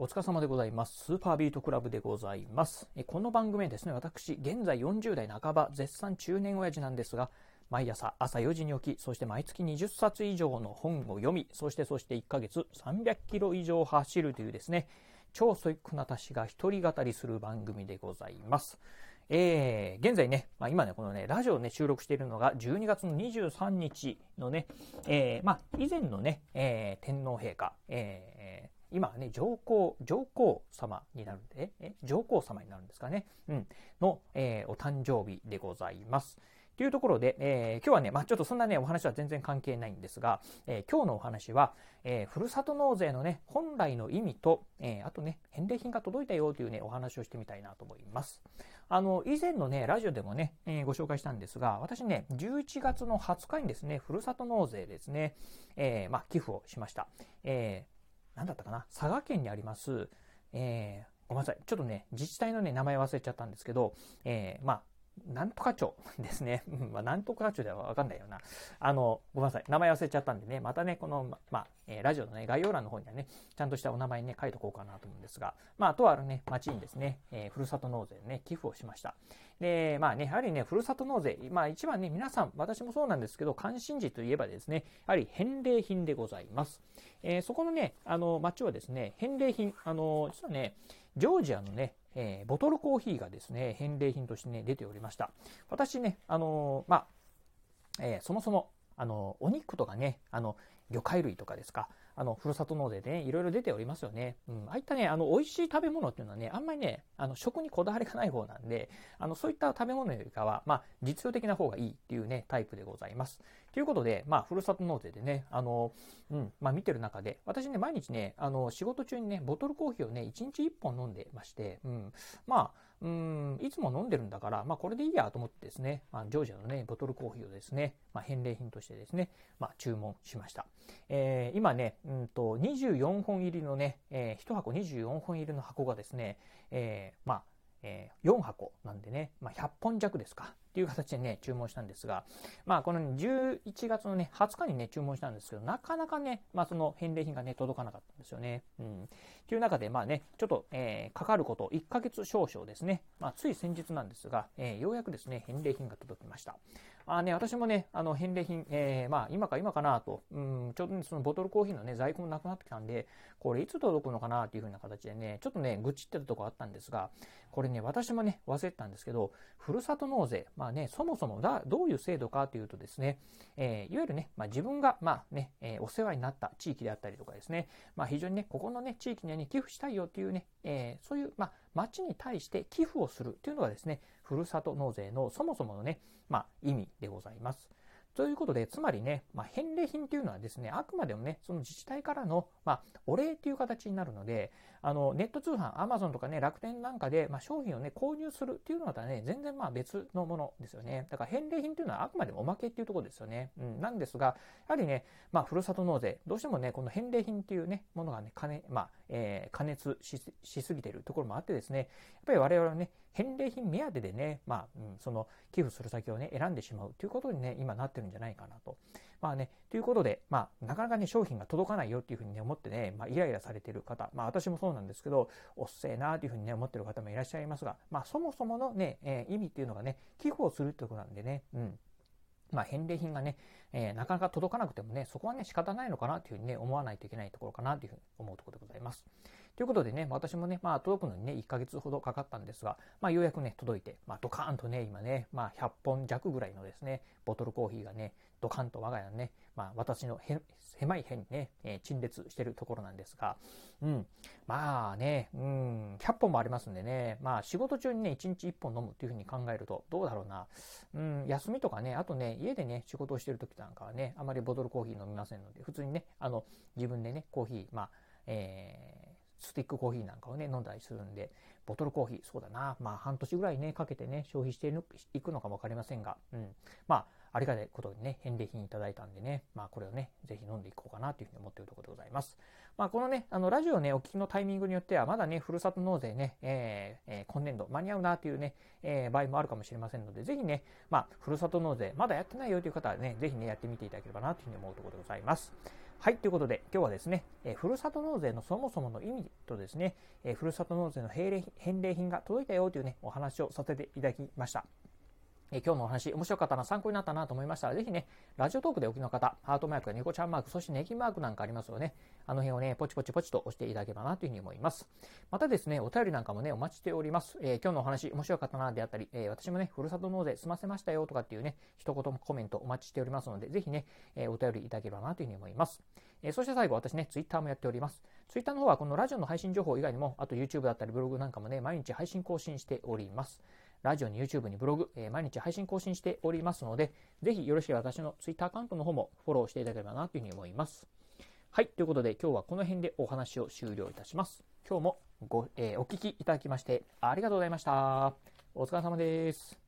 お疲れ様でございます。スーパービートクラブでございます。この番組はですね、私、現在40代半ば、絶賛中年親父なんですが、毎朝朝4時に起き、そして毎月20冊以上の本を読み、そしてそして1ヶ月300キロ以上走るというですね、超ソイックな私が一人語りする番組でございます。えー、現在ね、まあ、今ね、このね、ラジオね、収録しているのが12月の23日のね、えー、まあ、以前のね、えー、天皇陛下、えー、今はね、上皇、上皇様になるんで、え、上皇様になるんですかね。うん。の、えー、お誕生日でございます。というところで、えー、今日はね、まあ、ちょっとそんなね、お話は全然関係ないんですが、えー、今日のお話は、え、ふるさと納税のね、本来の意味と、えあとね、返礼品が届いたよというね、お話をしてみたいなと思います。あの、以前のね、ラジオでもね、えご紹介したんですが、私ね、11月の20日にですね、ふるさと納税ですね、えまあ、寄付をしました。えーなんだったかな、佐賀県にあります、えー、ごめんなさい、ちょっとね、自治体のね、名前忘れちゃったんですけど、えー、まあ、なんとか町ですね。うんまあ、なんとか町ではわかんないよな。あの、ごめんなさい。名前忘れちゃったんでね、またね、この、まあ、えー、ラジオのね、概要欄の方にはね、ちゃんとしたお名前ね、書いとこうかなと思うんですが、まあ、とあるね、町にですね、えー、ふるさと納税ね、寄付をしました。で、まあね、やはりね、ふるさと納税、まあ一番ね、皆さん、私もそうなんですけど、関心事といえばですね、やはり返礼品でございます。えー、そこのね、あの、町はですね、返礼品、あの、実はね、ジョージアのね、えー、ボトルコーヒーがですね、返礼品としてね、出ておりました。私ね、あのまあ、えー、そもそも、あのお肉とかね、あの、魚介類とかですか、あの、ふるさと納税でね、いろいろ出ておりますよね。うん。ああいったね、あの、美味しい食べ物っていうのはね、あんまりね、あの、食にこだわりがない方なんで、あの、そういった食べ物よりかは、まあ、実用的な方がいいっていうね、タイプでございます。ということで、まあ、ふるさと納税でね、あの、うん、まあ、見てる中で、私ね、毎日ね、あの、仕事中にね、ボトルコーヒーをね、1日1本飲んでまして、うん、まあ、うん、いつも飲んでるんだから、まあ、これでいいやと思ってですね、まあ、ジョージアのね、ボトルコーヒーをですね、まあ、返礼品としてですね、まあ、注文しました。えー、今ね、うんと、24本入りのね、えー、1箱24本入りの箱がですね、えー、まあ、えー、4箱なんでね、まあ、100本弱ですか。っていう形でね、注文したんですが、まあ、この11月のね、20日にね、注文したんですけど、なかなかね、まあ、その返礼品がね、届かなかったんですよね。うん。っていう中で、まあね、ちょっと、えー、かかること1ヶ月少々ですね。まあ、つい先日なんですが、えー、ようやくですね、返礼品が届きました。あね、私もね、あの、返礼品、えー、まあ、今か今かなと、うん、ちょうどね、そのボトルコーヒーのね、在庫もなくなってきたんで、これいつ届くのかなっていう風な形でね、ちょっとね、愚痴ってたとこあったんですが、これね、私もね、忘れてたんですけど、ふるさと納税、まあね、そもそもだどういう制度かというとですね、えー、いわゆるね、まあ、自分が、まあね、えー、お世話になった地域であったりとかですね、まあ、非常にね、ここのね、地域にはね、寄付したいよっていうね、えー、そういう、まあ、町に対して寄付をするというのがですね、ふるさと納税のそもそものね、まあ、意味でございます。ということで、つまりね、まあ、返礼品というのはですね、あくまでもね、その自治体からの、まあ、お礼という形になるので、あの、ネット通販、アマゾンとかね、楽天なんかで、まあ、商品をね、購入するっていうのはね、全然まあ別のものですよね。だから返礼品というのはあくまでもおまけっていうところですよね。うん、なんですが、やはりね、まあ、ふるさと納税、どうしてもね、この返礼品っていうね、ものがね、金、まあ、えー、加熱しすぎているところもあってですね、やっぱり我々はね、返礼品目当てでね、まあ、うん、その寄付する先をね、選んでしまうということにね、今なってるんじゃないかなと。まあね、ということで、まあ、なかなかね、商品が届かないよっていうふうにね、思ってね、まあ、イライラされてる方、まあ、私もそうなんですけど、おっせえなというふうにね、思ってる方もいらっしゃいますが、まあ、そもそものね、えー、意味っていうのがね、寄付をするってことなんでね、うん。まあ、返礼品がね、えー、なかなか届かなくてもね、そこはね、仕方ないのかなというふうにね、思わないといけないところかなというふうに思うところでございます。ということでね、私もね、まあ、届くのにね、1ヶ月ほどかかったんですが、まあ、ようやくね、届いて、まあ、ドカーンとね、今ね、まあ、100本弱ぐらいのですね、ボトルコーヒーがね、ドカンと我が家のね、まあ、私の狭い部屋にね、えー、陳列してるところなんですが、うん、まあね、うん、100本もありますんでね、まあ、仕事中にね、1日1本飲むっていうふうに考えると、どうだろうな、うん、休みとかね、あとね、家でね、仕事をしてる時なんかはね、あまりボトルコーヒー飲みませんので、普通にね、あの、自分でね、コーヒー、まあ、えースティックコーヒーなんかをね、飲んだりするんで、ボトルコーヒー、そうだな、まあ半年ぐらいね、かけてね、消費していくのかもわかりませんが、うん。まあ、ありがたいことにね、返礼品いただいたんでね、まあこれをね、ぜひ飲んでいこうかなというふうに思っているところでございます。まあこのね、あの、ラジオね、お聞きのタイミングによっては、まだね、ふるさと納税ね、えー、えー、今年度間に合うなというね、えー、場合もあるかもしれませんので、ぜひね、まあ、ふるさと納税、まだやってないよという方はね、ぜひね、やってみていただければなというふうに思うところでございます。はい、ということで今日はですね、えー、ふるさと納税のそもそもの意味とですね、えー、ふるさと納税の返礼品が届いたよというね、お話をさせていただきました。え今日のお話、面白かったな、参考になったなと思いましたら、ぜひね、ラジオトークでお聞きの方、ハートマークや猫ちゃんマーク、そしてネギマークなんかありますよね。あの辺をね、ポチポチポチと押していただければなというふうに思います。またですね、お便りなんかもね、お待ちしております。えー、今日のお話、面白かったなであったり、えー、私もね、ふるさと納税済ませましたよとかっていうね、一言コメントお待ちしておりますので、ぜひね、えー、お便りいただければなというふうに思います。えそして最後、私ね、ツイッターもやっております。ツイッターの方はこのラジオの配信情報以外にも、あと YouTube だったりブログなんかもね、毎日配信更新しております。ラジオに YouTube にブログ、えー、毎日配信更新しておりますので、ぜひよろしければ私の Twitter アカウントの方もフォローしていただければなというふうに思います。はい、ということで今日はこの辺でお話を終了いたします。今日もご、えー、お聞きいただきましてありがとうございました。お疲れ様です。